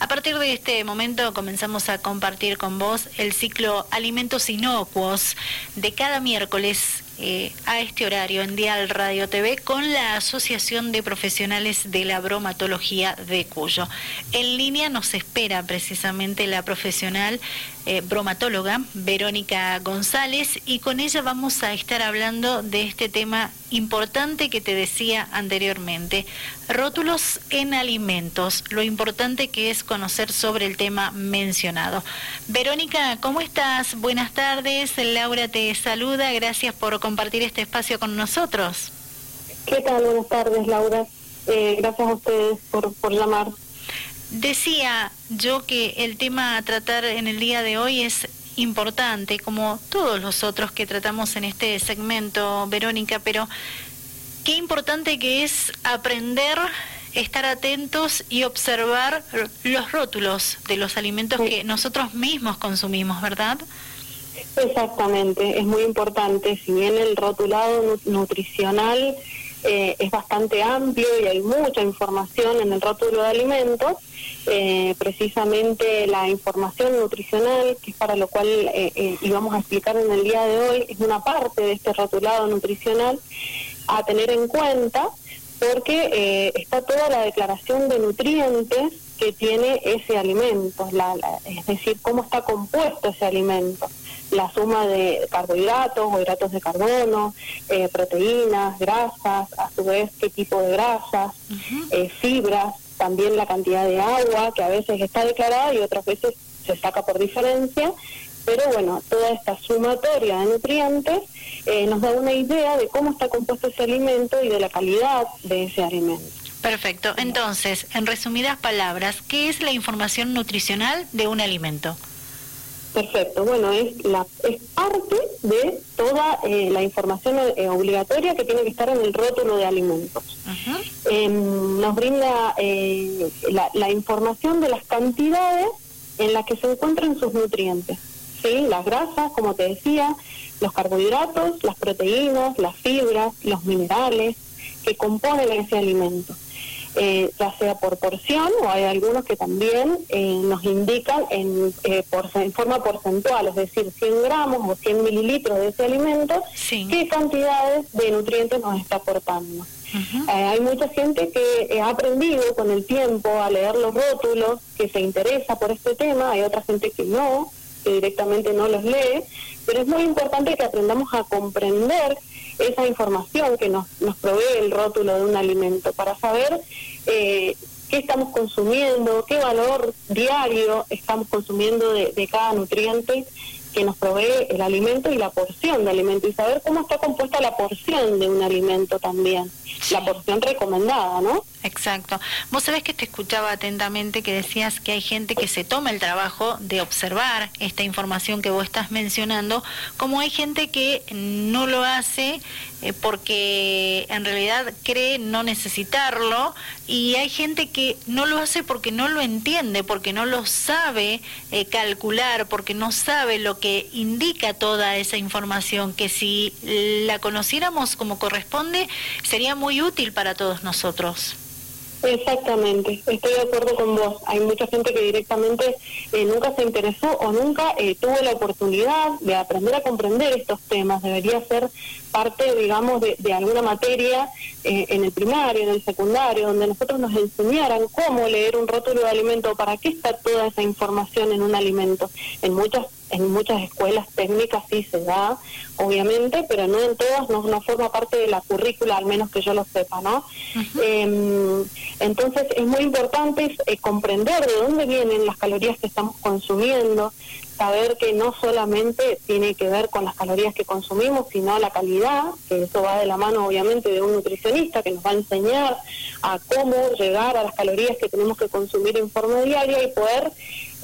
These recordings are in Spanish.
A partir de este momento comenzamos a compartir con vos el ciclo Alimentos Inocuos de cada miércoles eh, a este horario en Dial Radio TV con la Asociación de Profesionales de la Bromatología de Cuyo. En línea nos espera precisamente la profesional eh, bromatóloga Verónica González y con ella vamos a estar hablando de este tema importante que te decía anteriormente, rótulos en alimentos, lo importante que es conocer sobre el tema mencionado. Verónica, ¿cómo estás? Buenas tardes, Laura te saluda, gracias por compartir este espacio con nosotros. ¿Qué tal? Buenas tardes, Laura. Eh, gracias a ustedes por, por llamar. Decía yo que el tema a tratar en el día de hoy es importante, como todos los otros que tratamos en este segmento, Verónica, pero qué importante que es aprender, estar atentos y observar los rótulos de los alimentos que nosotros mismos consumimos, ¿verdad? Exactamente, es muy importante. Si bien el rotulado nutricional eh, es bastante amplio y hay mucha información en el rótulo de alimentos. Eh, precisamente la información nutricional, que es para lo cual eh, íbamos a explicar en el día de hoy, es una parte de este rotulado nutricional a tener en cuenta porque está toda la declaración de nutrientes que tiene ese alimento, es decir, cómo está compuesto ese alimento la suma de carbohidratos o hidratos de carbono, eh, proteínas, grasas, a su vez qué tipo de grasas, eh, fibras, también la cantidad de agua que a veces está declarada y otras veces se saca por diferencia. Pero bueno, toda esta sumatoria de nutrientes eh, nos da una idea de cómo está compuesto ese alimento y de la calidad de ese alimento. Perfecto. Entonces, en resumidas palabras, ¿qué es la información nutricional de un alimento? Perfecto, bueno, es, la, es parte de toda eh, la información eh, obligatoria que tiene que estar en el rótulo de alimentos. Em, nos brinda eh, la, la, información de las cantidades en las que se encuentran sus nutrientes. ¿sí? Las grasas, como te decía, los carbohidratos, las proteínas, las fibras, los minerales que componen ese alimento eh, ya sea por porción o hay algunos que también eh, nos indican en, eh, por, en forma porcentual, es decir, 100 gramos o 100 mililitros de ese alimento, qué cantidades de nutrientes nos está aportando. Eh, hay mucha gente que ha aprendido con el tiempo a leer los rótulos, que se interesa por este tema, hay otra gente que no, que directamente no los lee, pero es muy importante que aprendamos a comprender esa información que nos, nos provee el rótulo de un alimento para saber eh, qué estamos consumiendo, qué valor diario estamos consumiendo de, de cada nutriente que nos provee el alimento y la porción de alimento y saber cómo está compuesta la porción de un alimento también, la porción recomendada, ¿no? Exacto. Vos sabés que te escuchaba atentamente que decías que hay gente que se toma el trabajo de observar esta información que vos estás mencionando, como hay gente que no lo hace eh, porque en realidad cree no necesitarlo y hay gente que no lo hace porque no lo entiende, porque no lo sabe eh, calcular, porque no sabe lo que indica toda esa información, que si la conociéramos como corresponde sería muy útil para todos nosotros. Exactamente, estoy de acuerdo con vos. Hay mucha gente que directamente eh, nunca se interesó o nunca eh, tuvo la oportunidad de aprender a comprender estos temas. Debería ser parte, digamos, de, alguna materia eh, en el primario, en el secundario, donde nosotros nos enseñaran cómo leer un rótulo de alimento, para qué está toda esa información en un alimento. En muchas en muchas escuelas técnicas sí se da, obviamente, pero no en todas, no, no forma parte de la currícula, al menos que yo lo sepa, ¿no? Em, entonces es muy importante eh, comprender de dónde vienen las calorías que estamos consumiendo, saber que no solamente tiene que ver con las calorías que consumimos, sino la calidad, que eso va de la mano obviamente de un nutricionista que nos va a enseñar a cómo llegar a las calorías que tenemos que consumir en forma diaria y poder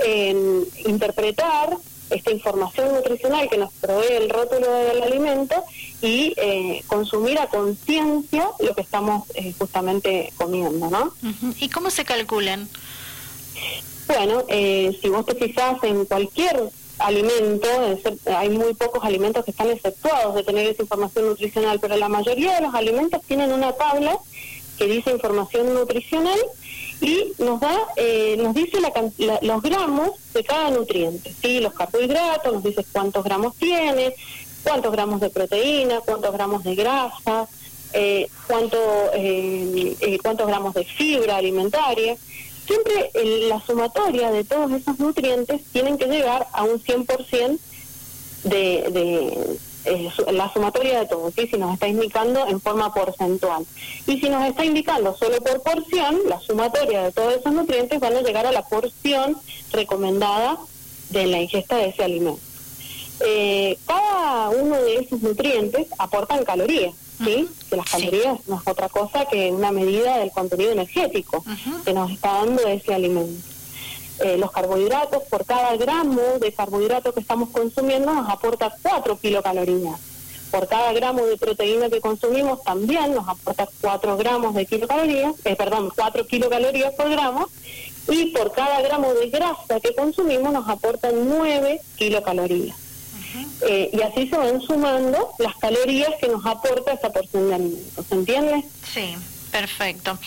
em, interpretar esta información nutricional que nos provee el rótulo del alimento y eh, consumir a conciencia lo que estamos eh, justamente comiendo, ¿no? ¿Y cómo se calculan? Bueno, eh, si vos te fijas en cualquier alimento, hay muy pocos alimentos que están exceptuados de tener esa información nutricional, pero la mayoría de los alimentos tienen una tabla que dice información nutricional y nos da, eh, nos dice los gramos de cada nutriente, ¿sí? los carbohidratos, nos dice cuántos gramos tiene, cuántos gramos de proteína, cuántos gramos de grasa, eh, cuánto, eh, eh, cuántos gramos de fibra alimentaria. Siempre la sumatoria de todos esos nutrientes tienen que llegar a un 100% de, de la sumatoria de todos, ¿sí? si nos está indicando en forma porcentual. Y si nos está indicando solo por porción, la sumatoria de todos esos nutrientes van a llegar a la porción recomendada de la ingesta de ese alimento. Eh, cada uno de esos nutrientes aportan calorías, ¿sí? Que las calorías no es otra cosa que una medida del contenido energético que nos está dando ese alimento. Eh, los carbohidratos, por cada gramo de carbohidrato que estamos consumiendo, nos aporta 4 kilocalorías. Por cada gramo de proteína que consumimos también nos aporta 4 gramos de kilocalorías, eh, perdón, 4 kilocalorías por gramo, y por cada gramo de grasa que consumimos nos aporta 9 kilocalorías. Eh, y así se van sumando las calorías que nos aporta esa porción de alimentos, ¿se entiende? Sí. Perfecto.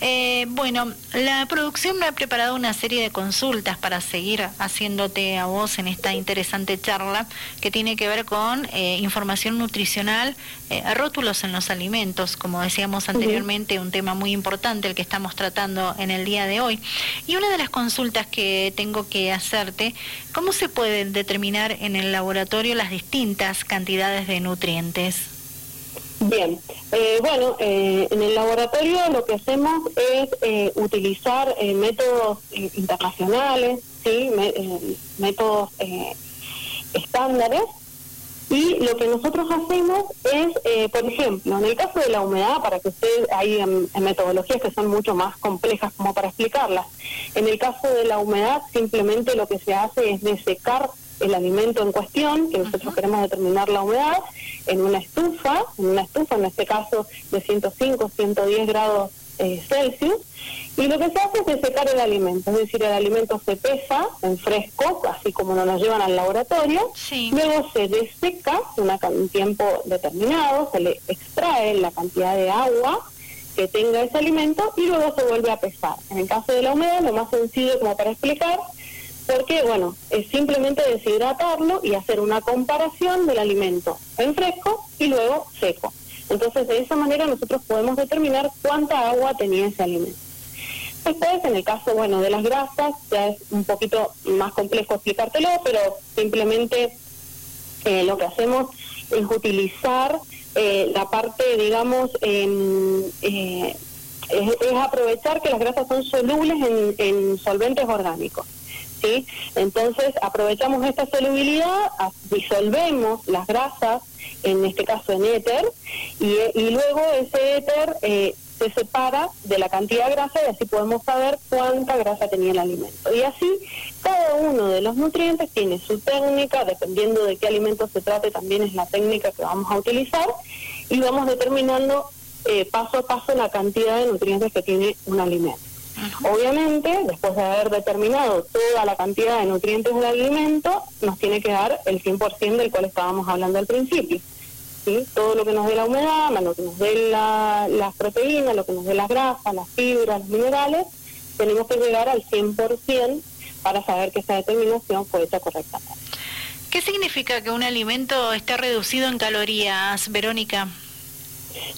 Eh, bueno, la producción me ha preparado una serie de consultas para seguir haciéndote a vos en esta interesante charla que tiene que ver con eh, información nutricional, eh, rótulos en los alimentos, como decíamos anteriormente, un tema muy importante el que estamos tratando en el día de hoy. Y una de las consultas que tengo que hacerte, ¿cómo se pueden determinar en el laboratorio las distintas cantidades de nutrientes? Bien, eh, bueno, eh, en el laboratorio lo que hacemos es eh, utilizar métodos internacionales, ¿sí? métodos estándares, y lo que nosotros hacemos es, por ejemplo, en el caso de la humedad, para que usted, hay metodologías que son mucho más complejas como para explicarlas, en el caso de la humedad simplemente lo que se hace es desecar el alimento en cuestión, que nosotros queremos determinar la humedad, en una estufa, en una estufa en este caso de 105, 110 grados eh, Celsius, y lo que se hace es desecar el alimento, es decir, el alimento se pesa en fresco, así como nos lo llevan al laboratorio, luego se deseca un tiempo determinado, se le extrae la cantidad de agua que tenga ese alimento y luego se vuelve a pesar. En el caso de la humedad, lo más sencillo como para explicar porque, bueno, es simplemente deshidratarlo y hacer una comparación del alimento en fresco y luego seco. Entonces, de esa manera nosotros podemos determinar cuánta agua tenía ese alimento. Después, en el caso, bueno, de las grasas, ya es un poquito más complejo explicártelo, pero simplemente eh, lo que hacemos es utilizar eh, la parte, digamos, eh, es, aprovechar que las grasas son solubles en solventes orgánicos. Entonces aprovechamos esta solubilidad, disolvemos las grasas, en este caso en éter, y, luego ese éter eh, se separa de la cantidad de grasa y así podemos saber cuánta grasa tenía el alimento. Y así cada uno de los nutrientes tiene su técnica, dependiendo de qué alimento se trate, también es la técnica que vamos a utilizar y vamos determinando eh, paso a paso la cantidad de nutrientes que tiene un alimento. Obviamente, después de haber determinado toda la cantidad de nutrientes del alimento, nos tiene que dar el 100% del cual estábamos hablando al principio. ¿sí? Todo lo que nos dé la humedad, lo que nos dé la, las proteínas, lo que nos dé las grasas, las fibras, los minerales, tenemos que llegar al 100% para saber que esa determinación fue hecha correctamente. ¿Qué significa que un alimento esté reducido en calorías, Verónica?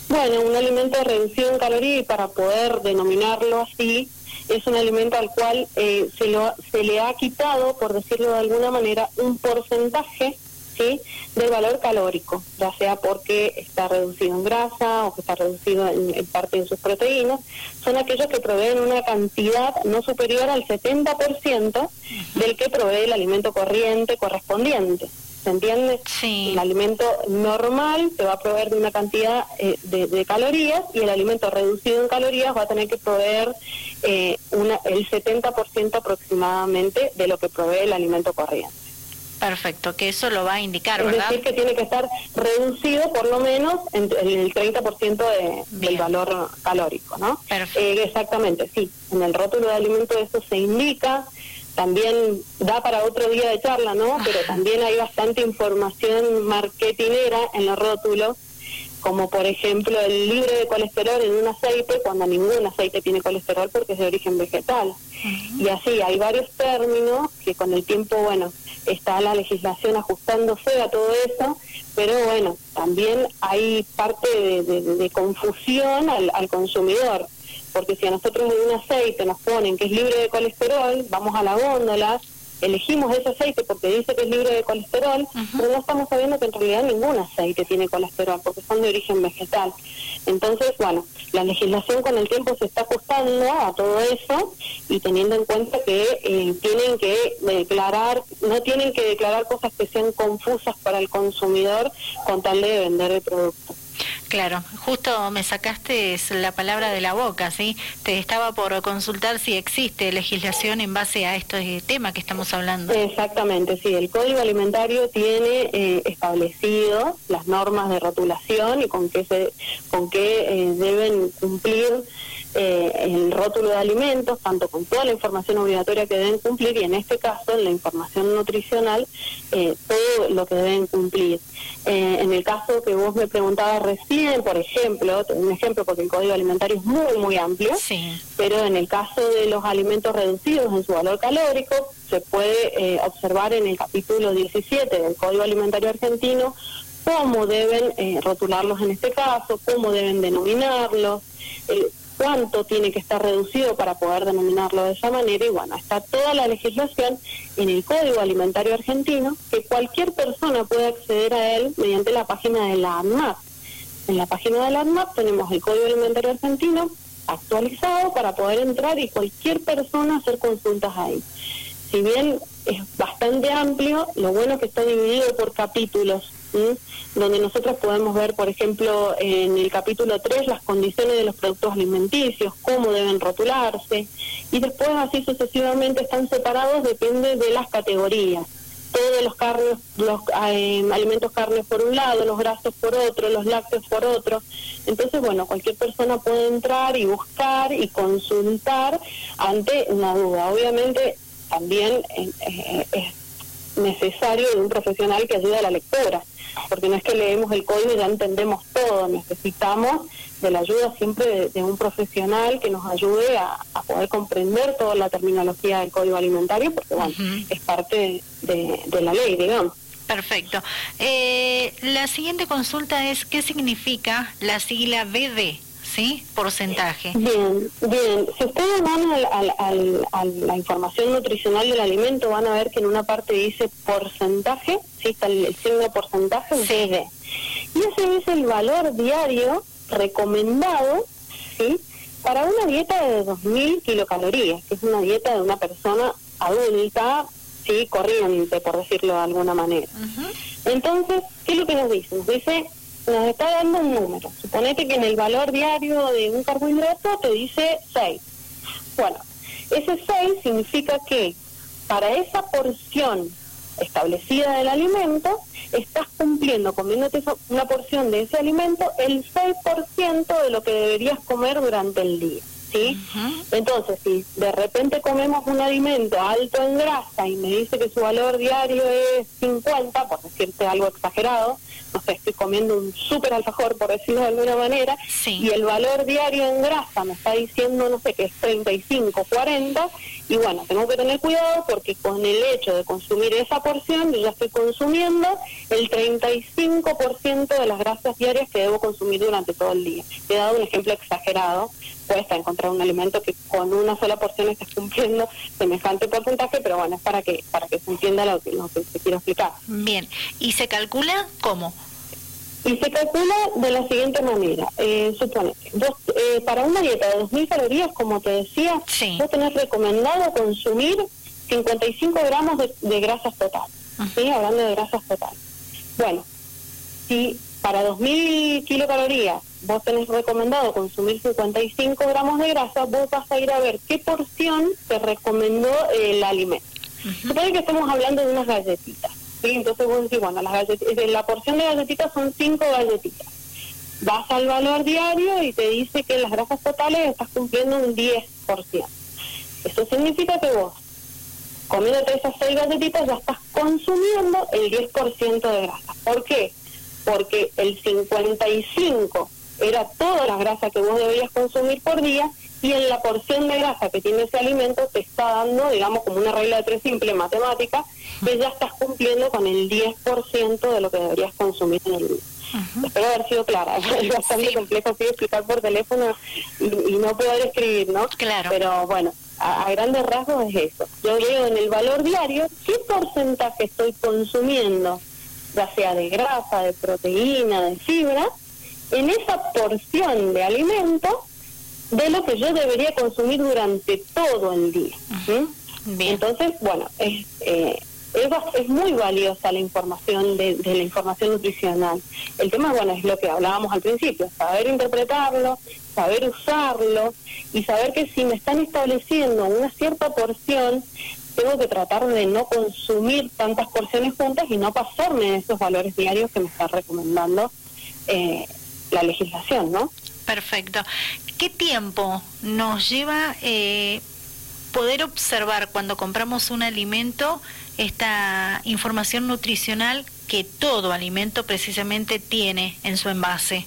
Bueno, un alimento reducido en calorías y para poder denominarlo así, es un alimento al cual eh, se, lo, se le ha quitado, por decirlo de alguna manera, un porcentaje ¿sí? del valor calórico, ya sea porque está reducido en grasa o que está reducido en, parte de sus proteínas, son aquellos que proveen una cantidad no superior al 70% del que provee el alimento corriente correspondiente. ¿Se entiende? Sí. El alimento normal te va a proveer de una cantidad eh, de, calorías y el alimento reducido en calorías va a tener que proveer eh, una, el 70% aproximadamente de lo que provee el alimento corriente. Perfecto, que eso lo va a indicar, ¿verdad? Es decir, que tiene que estar reducido por lo menos en, el 30% de, del valor calórico, ¿no? Perfecto. Eh, exactamente, sí. En el rótulo de alimento eso se indica también da para otro día de charla, ¿no? Pero también hay bastante información marketinera en los rótulos como por ejemplo el libre de colesterol en un aceite cuando ningún aceite tiene colesterol porque es de origen vegetal. Y así, hay varios términos que con el tiempo, bueno, está la legislación ajustándose a todo eso, pero bueno, también hay parte de, confusión al, al consumidor porque si a nosotros en un aceite nos ponen que es libre de colesterol, vamos a la góndola, elegimos ese aceite porque dice que es libre de colesterol, pero no estamos sabiendo que en realidad ningún aceite tiene colesterol porque son de origen vegetal. Entonces, bueno, la legislación con el tiempo se está ajustando a todo eso y teniendo en cuenta que eh, tienen que declarar, no tienen que declarar cosas que sean confusas para el consumidor con tal de vender el producto. Claro, justo me sacaste la palabra de la boca, ¿sí? Te estaba por consultar si existe legislación en base a este tema que estamos hablando. Exactamente, sí. El Código Alimentario tiene eh, establecido las normas de rotulación y con qué, se, con qué eh, deben cumplir eh, el rótulo de alimentos, tanto con toda la información obligatoria que deben cumplir y en este caso en la información nutricional, eh, todo lo que deben cumplir. Eh, en el caso que vos me preguntabas recién, por ejemplo, un ejemplo porque el código alimentario es muy, muy amplio, pero en el caso de los alimentos reducidos en su valor calórico, se puede observar en el capítulo 17 del Código Alimentario Argentino cómo deben rotularlos en este caso, cómo deben denominarlos, cuánto tiene que estar reducido para poder denominarlo de esa manera y bueno, está toda la legislación en el Código Alimentario Argentino que cualquier persona puede acceder a él mediante la página de la ANMAP. En la página de la ANMAP tenemos el Código Alimentario Argentino actualizado para poder entrar y cualquier persona hacer consultas ahí. Si bien es bastante amplio, lo bueno es que está dividido por capítulos donde nosotros podemos ver, por ejemplo, en el capítulo 3 las condiciones de los productos alimenticios, cómo deben rotularse, y después así sucesivamente están separados, depende de las categorías. Todos los, carnes, los eh, alimentos carnes por un lado, los grasos por otro, los lácteos por otro. Entonces, bueno, cualquier persona puede entrar y buscar y consultar ante una duda. Obviamente, también eh, eh, es necesario de un profesional que ayude a la lectura porque no es que leemos el código y ya entendemos todo, necesitamos de la ayuda siempre de, un profesional que nos ayude a, poder comprender toda la terminología del código alimentario, porque bueno, es parte de, la ley, digamos. Perfecto. Eh, la siguiente consulta es, ¿qué significa la sigla BD? ¿Sí? Porcentaje. Bien, bien. Si ustedes van al, a la información nutricional del alimento, van a ver que en una parte dice porcentaje, ¿sí? Está el, signo porcentaje, sí. Y ese es el valor diario recomendado, ¿sí? Para una dieta de 2.000 kilocalorías, que es una dieta de una persona adulta, sí, corriente, por decirlo de alguna manera. Entonces, ¿qué es lo que nos dice? Nos dice nos está dando un número. Suponete que en el valor diario de un carbohidrato te dice 6. Bueno, ese 6 significa que para esa porción establecida del alimento, estás cumpliendo, comiéndote una porción de ese alimento, el 6% de lo que deberías comer durante el día. ¿Sí? Entonces, si de repente comemos un alimento alto en grasa y me dice que su valor diario es 50, por decirte algo exagerado, no sé, estoy comiendo un súper alfajor, por decirlo de alguna manera, y el valor diario en grasa me está diciendo, no sé, que es 35, 40, y bueno, tengo que tener cuidado porque con el hecho de consumir esa porción, yo ya estoy consumiendo el 35% de las grasas diarias que debo consumir durante todo el día. He dado un ejemplo exagerado, cuesta encontrar un alimento que con una sola porción esté cumpliendo semejante porcentaje, pero bueno, es para que, para que se entienda lo que, lo que se quiere explicar. Bien, ¿y se calcula cómo? Y se calcula de la siguiente manera. Eh, supone, eh, para una dieta de 2.000 calorías, como te decía, vos tenés recomendado consumir 55 gramos de, grasas totales. ¿sí? Hablando de grasas totales. Bueno, si para 2.000 kilocalorías vos tenés recomendado consumir 55 gramos de grasa, vos vas a ir a ver qué porción te recomendó el alimento. Supone que estamos hablando de unas galletitas. ¿sí? Entonces vos decís, bueno, las galletitas, la porción de galletitas son 5 galletitas. Vas al valor diario y te dice que las grasas totales estás cumpliendo un 10%. Eso significa que vos, comiéndote esas 6 galletitas, ya estás consumiendo el 10% de grasa. ¿Por qué? porque el 55 era toda la grasa que vos deberías consumir por día y en la porción de grasa que tiene ese alimento te está dando, digamos, como una regla de tres simple matemática, que ya estás cumpliendo con el 10% de lo que deberías consumir en el día. Espero haber sido clara, es bastante complejo así explicar por teléfono y, no poder escribir, ¿no? Claro. Pero bueno, a, grandes rasgos es eso. Yo veo en el valor diario qué porcentaje estoy consumiendo, ya sea de grasa, de proteína, de fibra, en esa porción de alimento de lo que yo debería consumir durante todo el día. Entonces, bueno, es, eh, es, muy valiosa la información de, de, la información nutricional. El tema, bueno, es lo que hablábamos al principio, saber interpretarlo, saber usarlo y saber que si me están estableciendo una cierta porción, tengo que tratar de no consumir tantas porciones juntas y no pasarme esos valores diarios que me está recomendando eh, la legislación, ¿no? Perfecto. ¿Qué tiempo nos lleva eh, poder observar cuando compramos un alimento esta información nutricional que todo alimento precisamente tiene en su envase?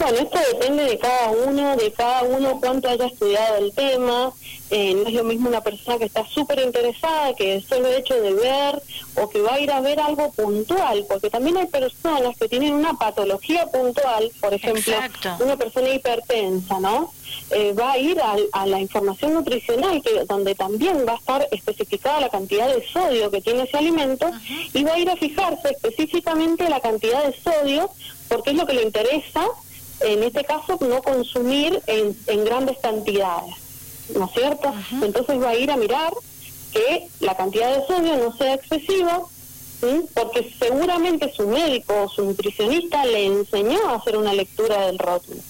Bueno, esto depende de cada uno, de cada uno cuánto haya estudiado el tema. Eh, no es lo mismo una persona que está súper interesada, que solo el hecho de ver o que va a ir a ver algo puntual, porque también hay personas que tienen una patología puntual, por ejemplo, una persona hipertensa, ¿no? Eh, va a ir a, la información nutricional, que donde también va a estar especificada la cantidad de sodio que tiene ese alimento, y va a ir a fijarse específicamente la cantidad de sodio, porque es lo que le interesa en este caso no consumir en, en grandes cantidades, ¿no es cierto? Entonces va a ir a mirar que la cantidad de sodio no sea excesiva, porque seguramente su médico o su nutricionista le enseñó a hacer una lectura del rótulo.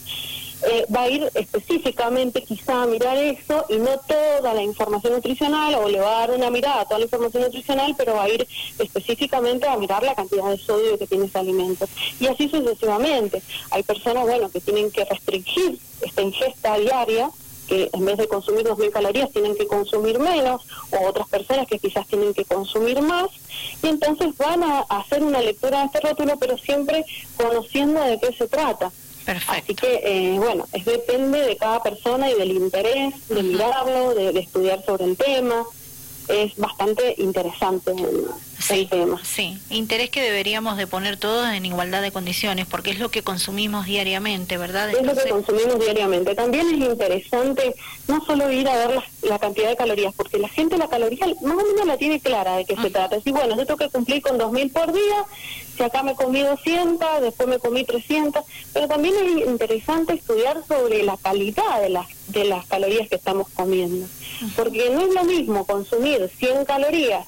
Eh, va a ir específicamente quizá a mirar eso y no toda la información nutricional o le va a dar una mirada a toda la información nutricional, pero va a ir específicamente a mirar la cantidad de sodio que tiene ese alimento. Y así sucesivamente. Hay personas, bueno, que tienen que restringir esta ingesta diaria que en vez de consumir 2.000 calorías tienen que consumir menos, o otras personas que quizás tienen que consumir más, y entonces van a hacer una lectura de este rótulo, pero siempre conociendo de qué se trata. Así que, eh, bueno, es depende de cada persona y del interés de mirarlo, de, estudiar sobre el tema. Es bastante interesante sí, Sí, interés que deberíamos de poner todos en igualdad de condiciones, porque es lo que consumimos diariamente, ¿verdad? Es lo que consumimos diariamente. También es interesante no solo ir a ver la, cantidad de calorías, porque la gente la caloría más o menos la tiene clara de qué se trata. Si bueno, yo tengo que cumplir con 2.000 por día, si acá me comí 200, después me comí 300, pero también es interesante estudiar sobre la calidad de las, de las calorías que estamos comiendo, porque no es lo mismo consumir 100 calorías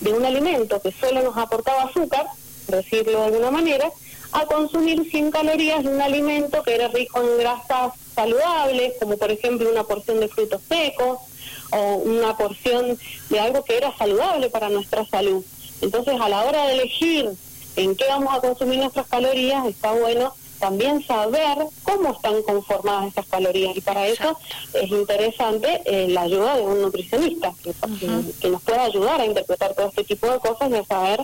de un alimento que solo nos aportaba azúcar, decirlo de alguna manera, a consumir 100 calorías de un alimento que era rico en grasas saludables, como por ejemplo una porción de frutos secos o una porción de algo que era saludable para nuestra salud. Entonces, a la hora de elegir en qué vamos a consumir nuestras calorías, está bueno también saber cómo están conformadas esas calorías. Y para eso es interesante eh, la ayuda de un nutricionista que, que, nos pueda ayudar a interpretar todo este tipo de cosas y a saber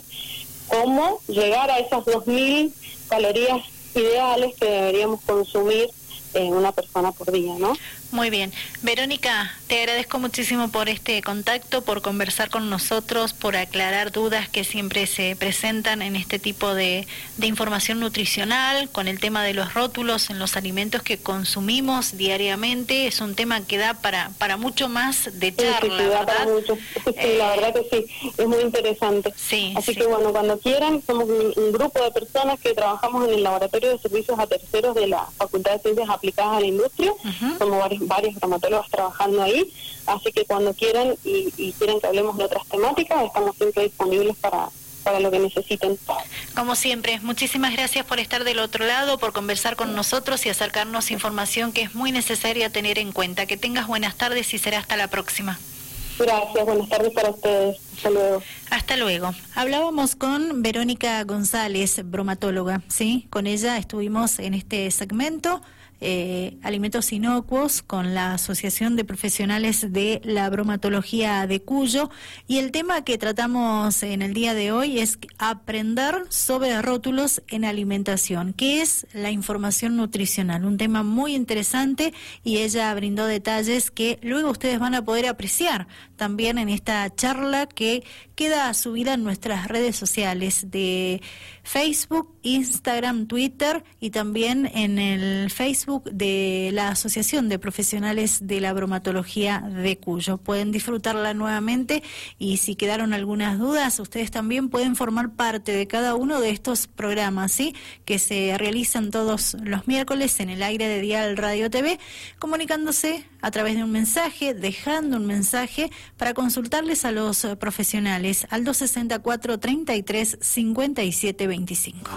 cómo llegar a esas 2.000 calorías ideales que deberíamos consumir en una persona por día, ¿no? Muy bien. Verónica, te agradezco muchísimo por este contacto, por conversar con nosotros, por aclarar dudas que siempre se presentan en este tipo de, información nutricional, con el tema de los rótulos en los alimentos que consumimos diariamente. Es un tema que da para, para mucho más de charla, sí, sí, Para mucho. Sí, la verdad que sí, es muy interesante. Sí, Así que bueno, cuando quieran, somos un, grupo de personas que trabajamos en el Laboratorio de Servicios a Terceros de la Facultad de Ciencias Aplicadas a la Industria. Somos varios varios dermatólogos trabajando ahí, así que cuando quieran y, y quieran que hablemos de otras temáticas, estamos siempre disponibles para, para lo que necesiten. Como siempre, muchísimas gracias por estar del otro lado, por conversar con nosotros y acercarnos información que es muy necesaria tener en cuenta. Que tengas buenas tardes y será hasta la próxima. Gracias, buenas tardes para ustedes. Hasta luego. Hasta luego. Hablábamos con Verónica González, bromatóloga, ¿sí? Con ella estuvimos en este segmento eh, alimentos inocuos con la Asociación de Profesionales de la Bromatología de Cuyo. Y el tema que tratamos en el día de hoy es aprender sobre rótulos en alimentación, que es la información nutricional. Un tema muy interesante y ella brindó detalles que luego ustedes van a poder apreciar también en esta charla que queda subida en nuestras redes sociales de Facebook, Instagram, Twitter y también en el Facebook de la Asociación de Profesionales de la Bromatología de Cuyo. Pueden disfrutarla nuevamente y si quedaron algunas dudas, ustedes también pueden formar parte de cada uno de estos programas, ¿sí? Que se realizan todos los miércoles en el aire de Dial Radio TV, comunicándose a través de un mensaje, dejando un mensaje para consultarles a los profesionales al 264 33 57 25.